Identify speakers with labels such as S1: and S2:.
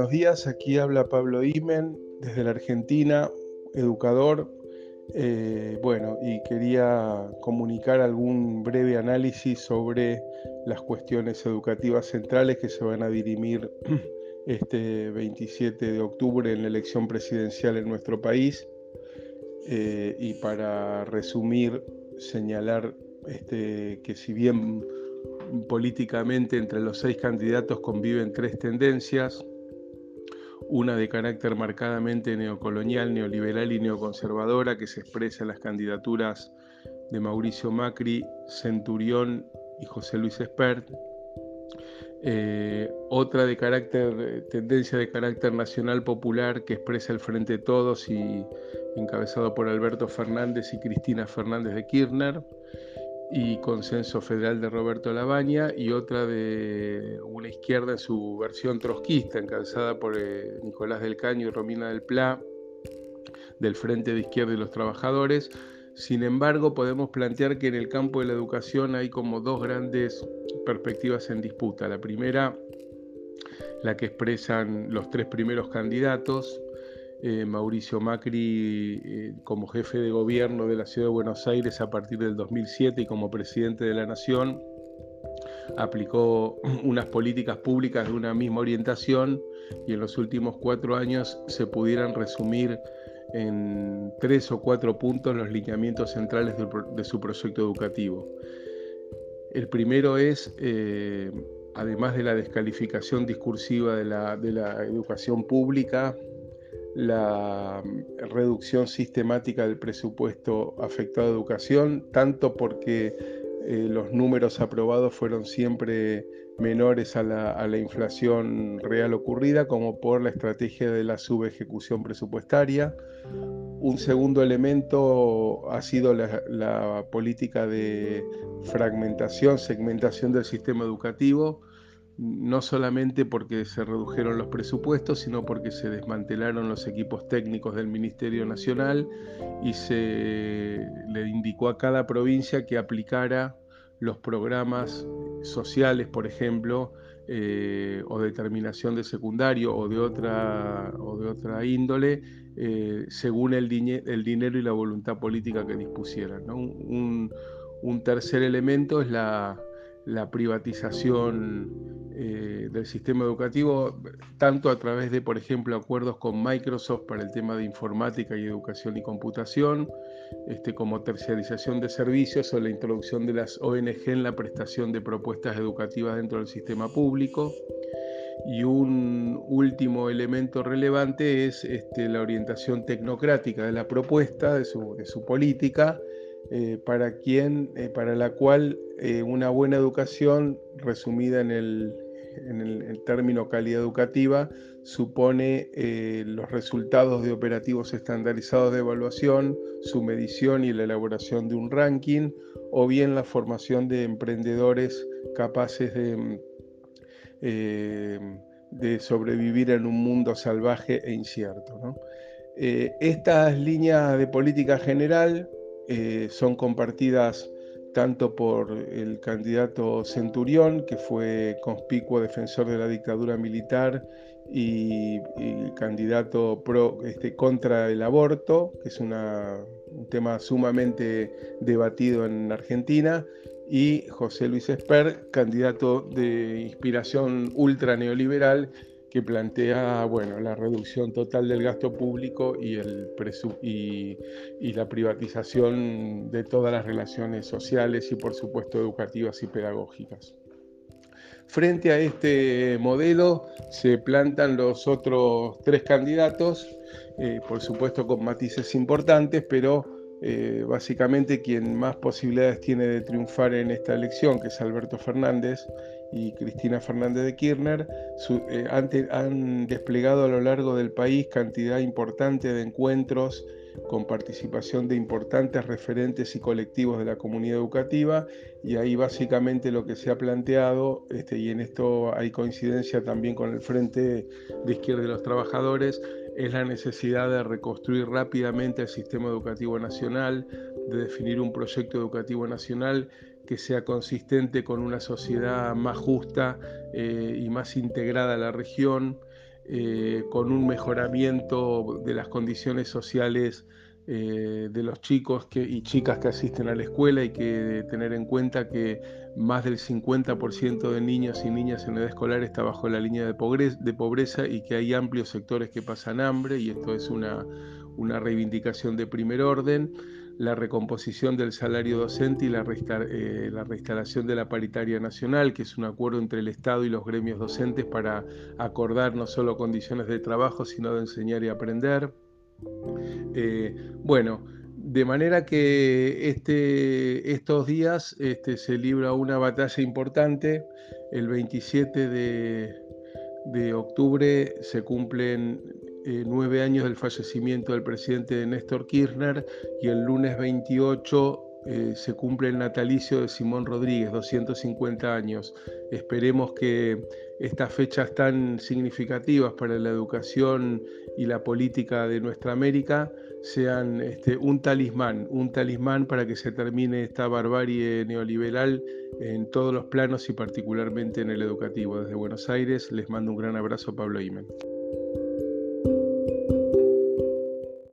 S1: buenos días. Aquí habla Pablo Imen desde la Argentina, educador. Eh, bueno, y quería comunicar algún breve análisis sobre las cuestiones educativas centrales que se van a dirimir este 27 de octubre en la elección presidencial en nuestro país. Eh, y para resumir, señalar este, que si bien políticamente entre los seis candidatos conviven tres tendencias, una de carácter marcadamente neocolonial, neoliberal y neoconservadora que se expresa en las candidaturas de Mauricio Macri, Centurión y José Luis Espert, eh, otra de carácter, tendencia de carácter nacional popular que expresa el Frente Todos y encabezado por Alberto Fernández y Cristina Fernández de Kirchner, y Consenso Federal de Roberto Labaña, y otra de una izquierda en su versión trotskista, encabezada por eh, Nicolás del Caño y Romina del Pla, del Frente de Izquierda y los Trabajadores. Sin embargo, podemos plantear que en el campo de la educación hay como dos grandes perspectivas en disputa. La primera, la que expresan los tres primeros candidatos, eh, Mauricio Macri eh, como jefe de gobierno de la ciudad de Buenos Aires a partir del 2007 y como presidente de la Nación, aplicó unas políticas públicas de una misma orientación y en los últimos cuatro años se pudieran resumir en tres o cuatro puntos los lineamientos centrales de, su proyecto educativo. El primero es, eh, además de la descalificación discursiva de la educación pública, la mm, reducción sistemática del presupuesto afectado a educación, tanto porque eh, los números aprobados fueron siempre menores a la, inflación real ocurrida, como por la estrategia de la subejecución presupuestaria. Un segundo elemento ha sido la política de fragmentación, segmentación del sistema educativo, no solamente porque se redujeron los presupuestos, sino porque se desmantelaron los equipos técnicos del Ministerio Nacional y se le indicó a cada provincia que aplicara los programas sociales, por ejemplo, eh, o determinación de secundario o de otra, o de otra índole, eh, según el, el, dinero y la voluntad política que dispusieran. Un, tercer elemento es la, la privatización eh, del sistema educativo, tanto a través de, por ejemplo, acuerdos con Microsoft para el tema de informática y educación y computación, este, como terciarización de servicios o la introducción de las ONG en la prestación de propuestas educativas dentro del sistema público. Y un último elemento relevante es este, la orientación tecnocrática de la propuesta, de su, de su política, eh, para, quien, eh, para la cual una buena educación, resumida en el, en el, término calidad educativa supone eh, los resultados de operativos estandarizados de evaluación, su medición y la elaboración de un ranking, o bien la formación de emprendedores capaces de, eh, de sobrevivir en un mundo salvaje e incierto. Eh, estas líneas de política general son compartidas tanto por el candidato Centurión, que fue conspicuo defensor de la dictadura militar y, candidato pro, este, contra el aborto, que es un tema sumamente debatido en Argentina, y José Luis Esper, candidato de inspiración ultra neoliberal que plantea bueno, la reducción total del gasto público y, el y, y, la privatización de todas las relaciones sociales y por supuesto educativas y pedagógicas. Frente a este modelo se plantan los otros tres candidatos, eh, por supuesto con matices importantes, pero eh, básicamente quien más posibilidades tiene de triunfar en esta elección, que es Alberto Fernández, y Cristina Fernández de Kirchner eh, han, desplegado a lo largo del país cantidad importante de encuentros con participación de importantes referentes y colectivos de la comunidad educativa y ahí básicamente lo que se ha planteado, este, y en esto hay coincidencia también con el Frente de Izquierda de los Trabajadores, es la necesidad de reconstruir rápidamente el sistema educativo nacional, de definir un proyecto educativo nacional que sea consistente con una sociedad más justa eh, y más integrada a la región, eh, con un mejoramiento de las condiciones sociales eh, de los chicos y chicas que asisten a la escuela y que tener en cuenta que más del 50% de niños y niñas en edad escolar está bajo la línea de pobreza, y que hay amplios sectores que pasan hambre y esto es una, reivindicación de primer orden la recomposición del salario docente y la, eh, la, reinstalación de la paritaria nacional, que es un acuerdo entre el Estado y los gremios docentes para acordar no solo condiciones de trabajo, sino de enseñar y aprender. Eh, bueno, de manera que este, estos días este, se libra una batalla importante. El 27 de, octubre se cumplen eh, nueve años del fallecimiento del presidente Néstor Kirchner y el lunes 28 eh, se cumple el natalicio de Simón Rodríguez, 250 años. Esperemos que estas fechas tan significativas para la educación y la política de nuestra América sean este, un talismán, un talismán para que se termine esta barbarie neoliberal en todos los planos y particularmente en el educativo. Desde Buenos Aires les mando un gran abrazo, Pablo Imen.